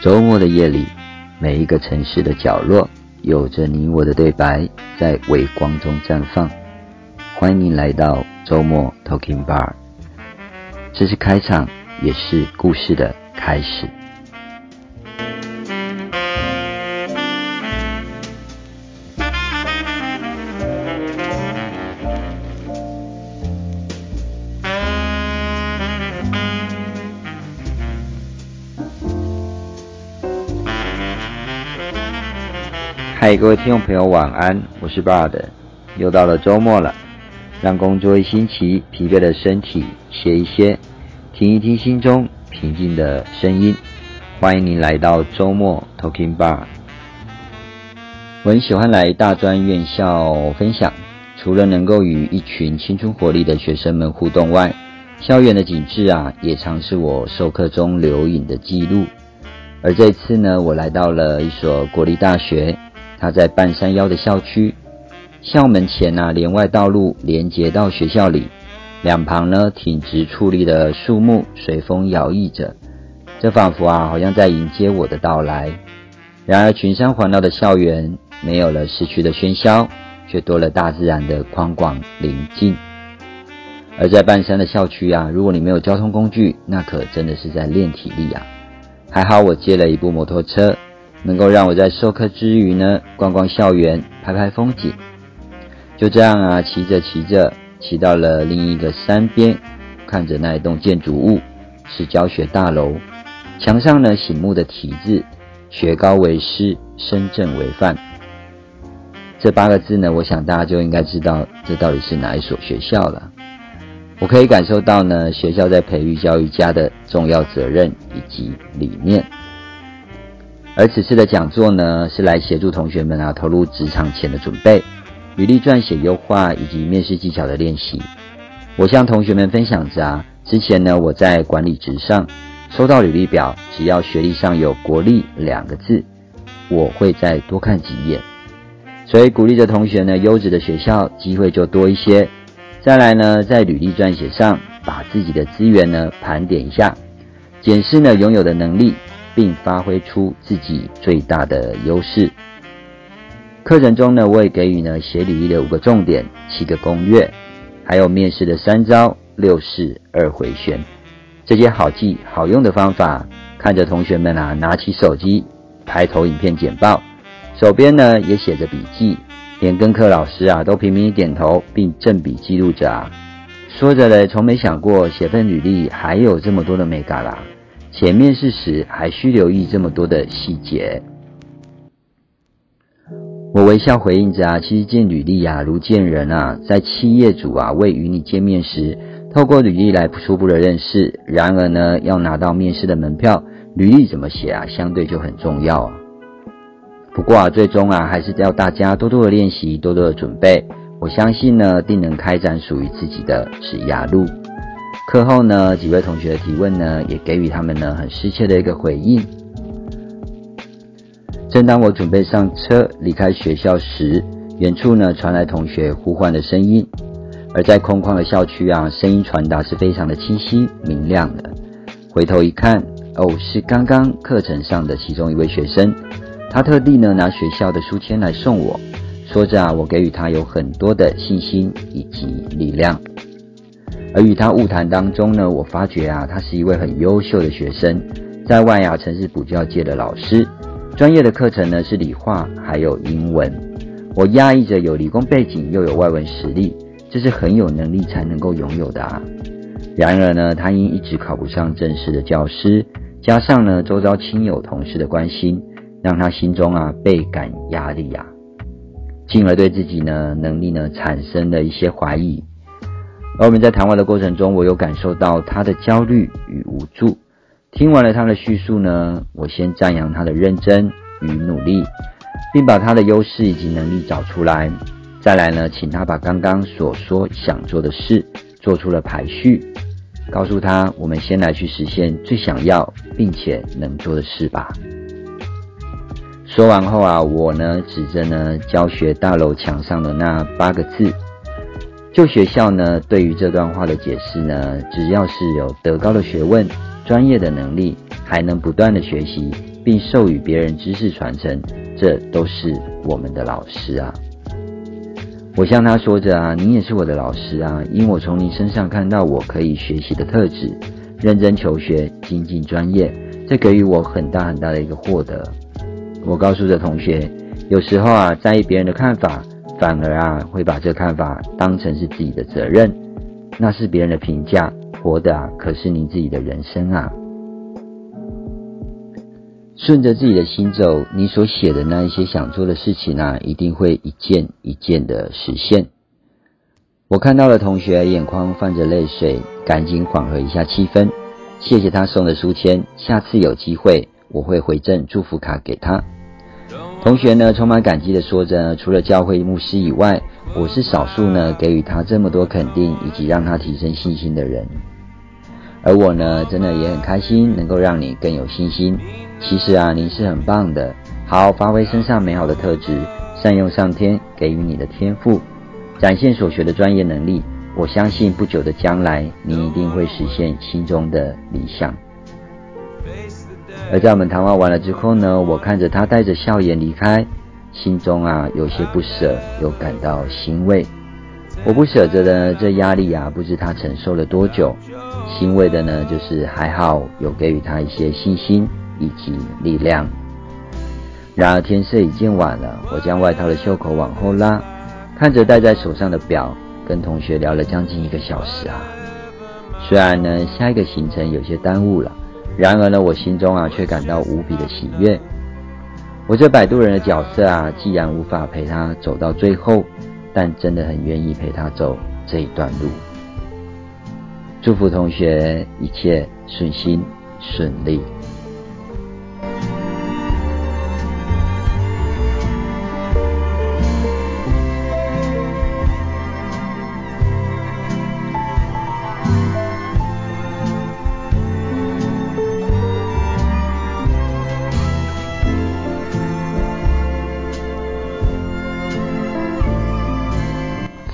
周末的夜里，每一个城市的角落，有着你我的对白，在微光中绽放。欢迎来到周末 Talking Bar，这是开场，也是故事的开始。嗨，各位听众朋友，晚安！我是 Bard，又到了周末了，让工作一星期疲惫的身体歇一歇，听一听心中平静的声音。欢迎您来到周末 Talking Bar。我很喜欢来大专院校分享，除了能够与一群青春活力的学生们互动外，校园的景致啊，也常是我授课中留影的记录。而这次呢，我来到了一所国立大学。它在半山腰的校区，校门前呐，连外道路连接到学校里，两旁呢挺直矗立的树木随风摇曳着，这仿佛啊好像在迎接我的到来。然而群山环绕的校园没有了市区的喧嚣，却多了大自然的宽广宁静。而在半山的校区啊，如果你没有交通工具，那可真的是在练体力啊。还好我借了一部摩托车。能够让我在授课之余呢，逛逛校园，拍拍风景。就这样啊，骑着骑着，骑到了另一个山边，看着那一栋建筑物，是教学大楼，墙上呢醒目的题字“学高为师，身正为范”。这八个字呢，我想大家就应该知道这到底是哪一所学校了。我可以感受到呢，学校在培育教育家的重要责任以及理念。而此次的讲座呢，是来协助同学们啊投入职场前的准备、履历撰写优化以及面试技巧的练习。我向同学们分享着啊，之前呢我在管理职上收到履历表，只要学历上有国立两个字，我会再多看几眼。所以鼓励着同学呢，优质的学校机会就多一些。再来呢，在履历撰写上，把自己的资源呢盘点一下，检视呢拥有的能力。并发挥出自己最大的优势。课程中呢，我也给予呢写履历的五个重点、七个攻略，还有面试的三招、六式二回旋这些好记好用的方法。看着同学们啊，拿起手机拍投影片简报，手边呢也写着笔记，连跟课老师啊都频频点头，并正笔记录着啊。说着呢，从没想过写份履历还有这么多的美感啦。前面试时还需留意这么多的细节。我微笑回应着啊，其实见履历啊如见人啊，在企业主啊未与你见面时，透过履历来初步的认识。然而呢，要拿到面试的门票，履历怎么写啊，相对就很重要啊。不过啊，最终啊，还是要大家多多的练习，多多的准备。我相信呢，定能开展属于自己的职涯路。课后呢，几位同学的提问呢，也给予他们呢很深切的一个回应。正当我准备上车离开学校时，远处呢传来同学呼唤的声音。而在空旷的校区啊，声音传达是非常的清晰明亮的。回头一看，哦，是刚刚课程上的其中一位学生，他特地呢拿学校的书签来送我，说着啊，我给予他有很多的信心以及力量。而与他晤谈当中呢，我发觉啊，他是一位很优秀的学生，在外啊曾是补教界的老师，专业的课程呢是理化还有英文。我压抑着有理工背景又有外文实力，这是很有能力才能够拥有的啊。然而呢，他因一直考不上正式的教师，加上呢周遭亲友同事的关心，让他心中啊倍感压力啊，进而对自己呢能力呢产生了一些怀疑。而我们在谈话的过程中，我有感受到他的焦虑与无助。听完了他的叙述呢，我先赞扬他的认真与努力，并把他的优势以及能力找出来。再来呢，请他把刚刚所说想做的事做出了排序，告诉他我们先来去实现最想要并且能做的事吧。说完后啊，我呢指着呢教学大楼墙上的那八个字。就学校呢，对于这段话的解释呢，只要是有德高的学问、专业的能力，还能不断的学习，并授予别人知识传承，这都是我们的老师啊。我向他说着啊，您也是我的老师啊，因我从您身上看到我可以学习的特质，认真求学，精进专业，这给予我很大很大的一个获得。我告诉着同学，有时候啊，在意别人的看法，反而啊，会把这看法当成是自己的责任，那是别人的评价，活的啊，可是您自己的人生啊。顺着自己的心走，你所写的那一些想做的事情啊，一定会一件一件的实现。我看到了同学眼眶泛着泪水，赶紧缓和一下气氛，谢谢他送的书签，下次有机会我会回赠祝福卡给他。同学呢，充满感激的说着，除了教会牧师以外，我是少数呢给予他这么多肯定以及让他提升信心的人。而我呢，真的也很开心，能够让你更有信心。其实啊，您是很棒的，好好发挥身上美好的特质，善用上天给予你的天赋，展现所学的专业能力。我相信不久的将来，你一定会实现心中的理想。而在我们谈话完了之后呢，我看着他带着笑颜离开，心中啊有些不舍，又感到欣慰。我不舍得的这压力啊，不知他承受了多久；欣慰的呢，就是还好有给予他一些信心。以及力量。然而天色已经晚了，我将外套的袖口往后拉，看着戴在手上的表，跟同学聊了将近一个小时啊。虽然呢下一个行程有些耽误了，然而呢我心中啊却感到无比的喜悦。我这摆渡人的角色啊，既然无法陪他走到最后，但真的很愿意陪他走这一段路。祝福同学一切顺心顺利。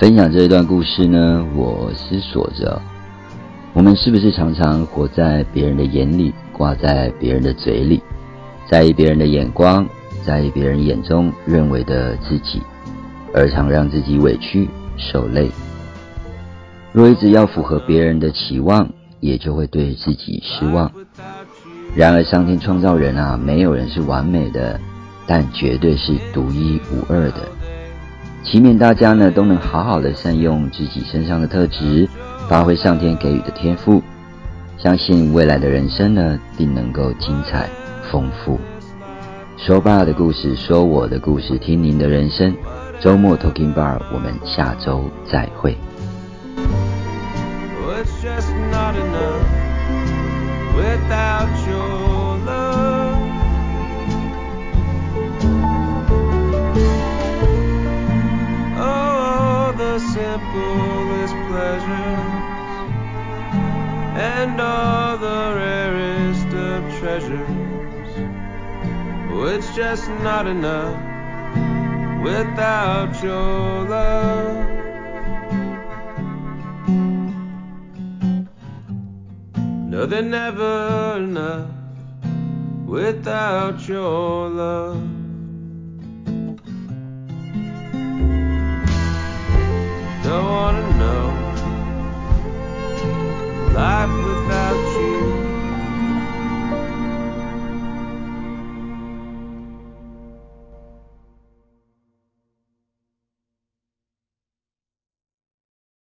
分享这一段故事呢，我思索着，我们是不是常常活在别人的眼里，挂在别人的嘴里，在意别人的眼光，在意别人眼中认为的自己，而常让自己委屈受累。若一直要符合别人的期望，也就会对自己失望。然而，上天创造人啊，没有人是完美的，但绝对是独一无二的。祈勉大家呢都能好好的善用自己身上的特质，发挥上天给予的天赋，相信未来的人生呢定能够精彩丰富。说爸的故事，说我的故事，听您的人生。周末 Talking Bar，我们下周再会。It's not enough without your love. No, they're never enough without your love.